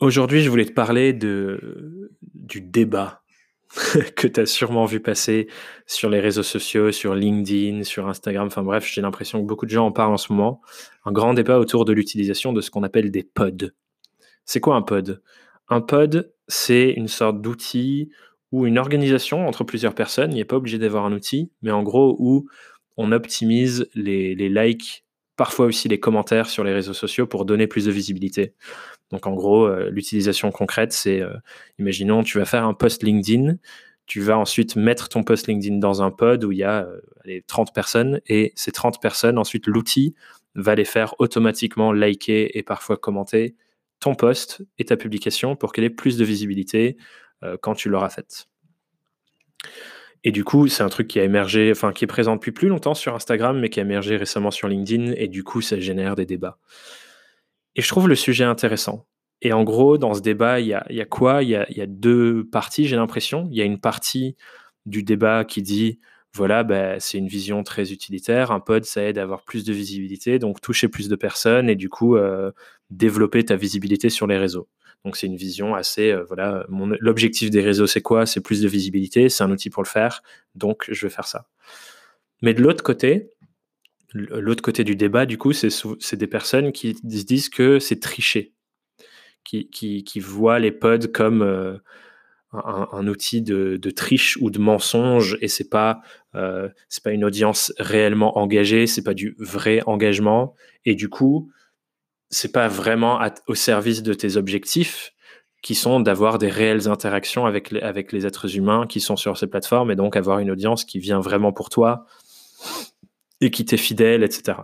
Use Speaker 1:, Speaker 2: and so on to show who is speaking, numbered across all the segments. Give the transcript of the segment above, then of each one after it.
Speaker 1: Aujourd'hui, je voulais te parler de, du débat que tu as sûrement vu passer sur les réseaux sociaux, sur LinkedIn, sur Instagram. Enfin bref, j'ai l'impression que beaucoup de gens en parlent en ce moment. Un grand débat autour de l'utilisation de ce qu'on appelle des pods. C'est quoi un pod? Un pod, c'est une sorte d'outil ou une organisation entre plusieurs personnes. Il n'est pas obligé d'avoir un outil, mais en gros où on optimise les, les likes, parfois aussi les commentaires sur les réseaux sociaux pour donner plus de visibilité. Donc en gros, euh, l'utilisation concrète, c'est, euh, imaginons, tu vas faire un post LinkedIn, tu vas ensuite mettre ton post LinkedIn dans un pod où il y a euh, 30 personnes, et ces 30 personnes, ensuite l'outil va les faire automatiquement liker et parfois commenter ton post et ta publication pour qu'elle ait plus de visibilité euh, quand tu l'auras faite. Et du coup, c'est un truc qui a émergé, enfin qui est présent depuis plus longtemps sur Instagram, mais qui a émergé récemment sur LinkedIn, et du coup, ça génère des débats. Et je trouve le sujet intéressant. Et en gros, dans ce débat, il y a, quoi? Il y a, deux parties, j'ai l'impression. Il y a une partie du débat qui dit, voilà, bah, c'est une vision très utilitaire. Un pod, ça aide à avoir plus de visibilité, donc toucher plus de personnes et du coup, euh, développer ta visibilité sur les réseaux. Donc c'est une vision assez, euh, voilà, l'objectif des réseaux, c'est quoi? C'est plus de visibilité, c'est un outil pour le faire, donc je vais faire ça. Mais de l'autre côté, L'autre côté du débat, du coup, c'est des personnes qui se disent que c'est tricher, qui, qui, voient les pods comme euh, un, outil de, triche ou de mensonge, et c'est pas euh, c'est pas une audience réellement engagée, c'est pas du vrai engagement, et du coup, c'est pas vraiment au service de tes objectifs qui sont d'avoir des réelles interactions avec les, avec les êtres humains qui sont sur ces plateformes, et donc avoir une audience qui vient vraiment pour toi et qui t'est fidèle, etc.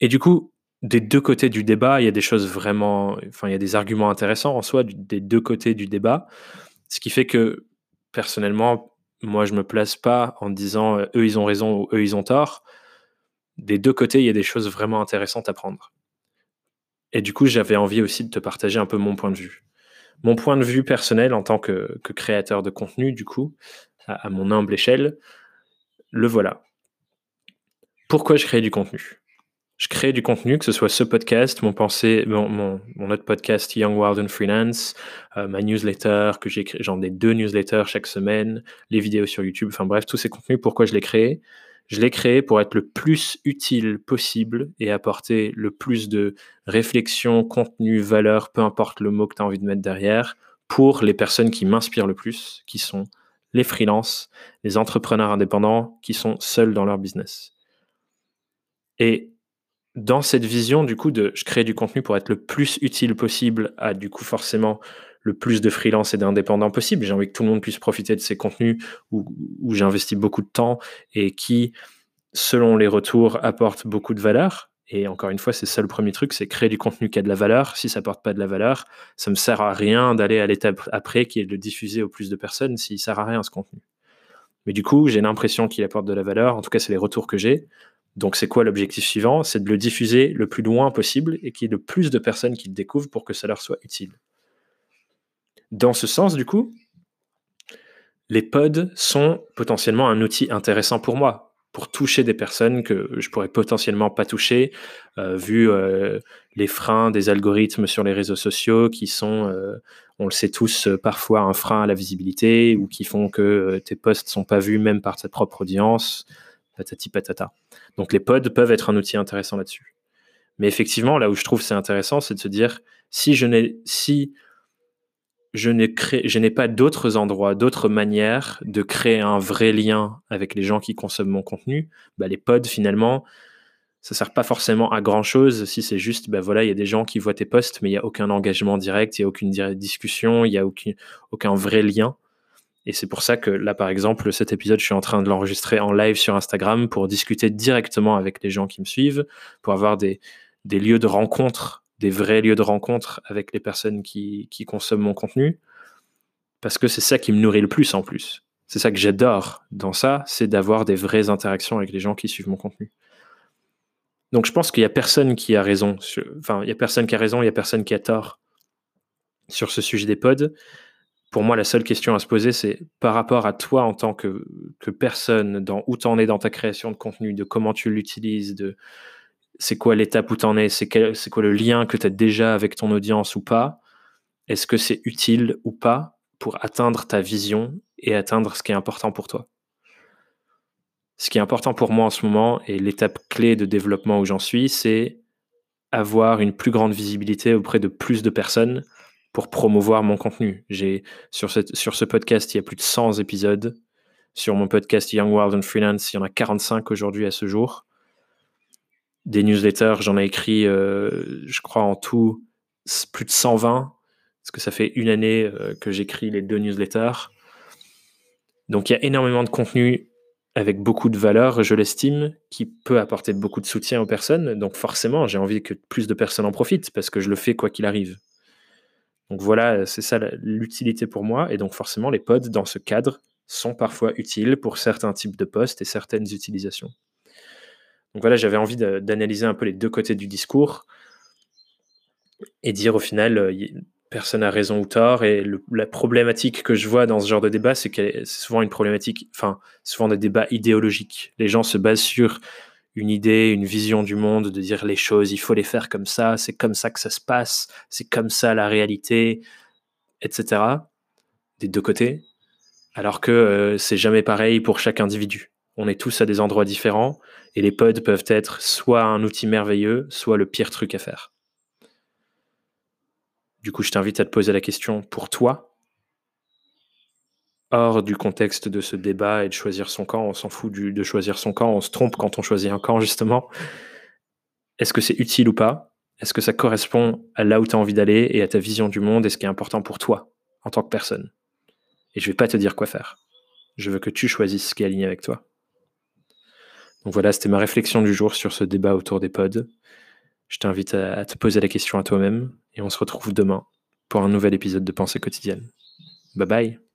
Speaker 1: Et du coup, des deux côtés du débat, il y a des choses vraiment, enfin, il y a des arguments intéressants en soi des deux côtés du débat, ce qui fait que personnellement, moi, je me place pas en disant euh, eux ils ont raison ou eux ils ont tort. Des deux côtés, il y a des choses vraiment intéressantes à prendre. Et du coup, j'avais envie aussi de te partager un peu mon point de vue. Mon point de vue personnel en tant que, créateur de contenu, du coup, à mon humble échelle, le voilà. Pourquoi je crée du contenu? Je crée du contenu, que ce soit ce podcast, mon, autre podcast Young World and Freelance, euh, ma newsletter, que j'en ai deux newsletters chaque semaine, les vidéos sur YouTube, enfin bref, tous ces contenus, pourquoi je les crée? Je les crée pour être le plus utile possible et apporter le plus de réflexion, contenu, valeur, peu importe le mot que tu as envie de mettre derrière, pour les personnes qui m'inspirent le plus, qui sont les freelances, les entrepreneurs indépendants qui sont seuls dans leur business. Et dans cette vision, du coup, de je crée du contenu pour être le plus utile possible à, du coup, forcément, le plus de freelance et d'indépendants possible. J'ai envie que tout le monde puisse profiter de ces contenus où, où j'investis beaucoup de temps et qui, selon les retours, apportent beaucoup de valeur. Et encore une fois, c'est ça le premier truc, c'est créer du contenu qui a de la valeur. Si ça apporte pas de la valeur, ça me sert à rien d'aller à l'étape après, qui est de le diffuser au plus de personnes, s'il sert à rien ce contenu. Mais du coup, j'ai l'impression qu'il apporte de la valeur. En tout cas, c'est les retours que j'ai. Donc, c'est quoi l'objectif suivant? C'est de le diffuser le plus loin possible et qu'il y ait le plus de personnes qui le découvrent pour que ça leur soit utile. Dans ce sens, du coup, les pods sont potentiellement un outil intéressant pour moi, pour toucher des personnes que je pourrais potentiellement pas toucher, euh, vu euh, les freins des algorithmes sur les réseaux sociaux qui sont, euh, on le sait tous, parfois un frein à la visibilité ou qui font que tes posts sont pas vus même par ta propre audience patati patata. Donc les pods peuvent être un outil intéressant là-dessus. Mais effectivement, là où je trouve c'est intéressant, c'est de se dire si je n'ai si je n'ai pas d'autres endroits, d'autres manières de créer un vrai lien avec les gens qui consomment mon contenu, bah les pods finalement ça sert pas forcément à grand chose si c'est juste bah voilà il y a des gens qui voient tes posts mais il y a aucun engagement direct, il y a aucune discussion, il y a aucun, aucun vrai lien. Et c'est pour ça que là, par exemple, cet épisode, je suis en train de l'enregistrer en live sur Instagram pour discuter directement avec les gens qui me suivent, pour avoir des, des lieux de rencontre, des vrais lieux de rencontre avec les personnes qui, consomment mon contenu. Parce que c'est ça qui me nourrit le plus en plus. C'est ça que j'adore dans ça, c'est d'avoir des vraies interactions avec les gens qui suivent mon contenu. Donc je pense qu'il n'y a personne qui a raison. Enfin, il n'y a personne qui a raison, il n'y a personne qui a tort sur ce sujet des pods pour moi, la seule question à se poser, c'est par rapport à toi en tant que, personne, dans, où tu en es dans ta création de contenu, de comment tu l'utilises, de c'est quoi l'étape où tu en es, c'est quoi le lien que tu as déjà avec ton audience ou pas, est-ce que c'est utile ou pas pour atteindre ta vision et atteindre ce qui est important pour toi? Ce qui est important pour moi en ce moment et l'étape clé de développement où j'en suis, c'est avoir une plus grande visibilité auprès de plus de personnes pour promouvoir mon contenu. J'ai sur, sur ce podcast, il y a plus de 100 épisodes. Sur mon podcast Young World and Freelance, il y en a 45 aujourd'hui à ce jour. Des newsletters, j'en ai écrit, euh, je crois en tout, plus de 120, parce que ça fait une année euh, que j'écris les deux newsletters. Donc il y a énormément de contenu avec beaucoup de valeur, je l'estime, qui peut apporter beaucoup de soutien aux personnes. Donc forcément, j'ai envie que plus de personnes en profitent parce que je le fais quoi qu'il arrive. Donc voilà, c'est ça l'utilité pour moi. Et donc forcément, les pods dans ce cadre sont parfois utiles pour certains types de postes et certaines utilisations. Donc voilà, j'avais envie d'analyser un peu les deux côtés du discours et dire au final, euh, personne n'a raison ou tort. Et la problématique que je vois dans ce genre de débat, c'est que c'est souvent une problématique, enfin, souvent des débats idéologiques. Les gens se basent sur une idée, une vision du monde, de dire les choses, il faut les faire comme ça, c'est comme ça que ça se passe, c'est comme ça la réalité, etc. Des deux côtés. Alors que euh, c'est jamais pareil pour chaque individu. On est tous à des endroits différents et les pods peuvent être soit un outil merveilleux, soit le pire truc à faire. Du coup, je t'invite à te poser la question pour toi, hors du contexte de ce débat et de choisir son camp. On s'en fout de choisir son camp, on se trompe quand on choisit un camp, justement. Est-ce que c'est utile ou pas? Est-ce que ça correspond à là où tu as envie d'aller et à ta vision du monde et ce qui est important pour toi en tant que personne? Et je vais pas te dire quoi faire. Je veux que tu choisisses ce qui est aligné avec toi. Donc voilà, c'était ma réflexion du jour sur ce débat autour des pods. Je t'invite à, te poser la question à toi-même et on se retrouve demain pour un nouvel épisode de Pensée quotidienne. Bye bye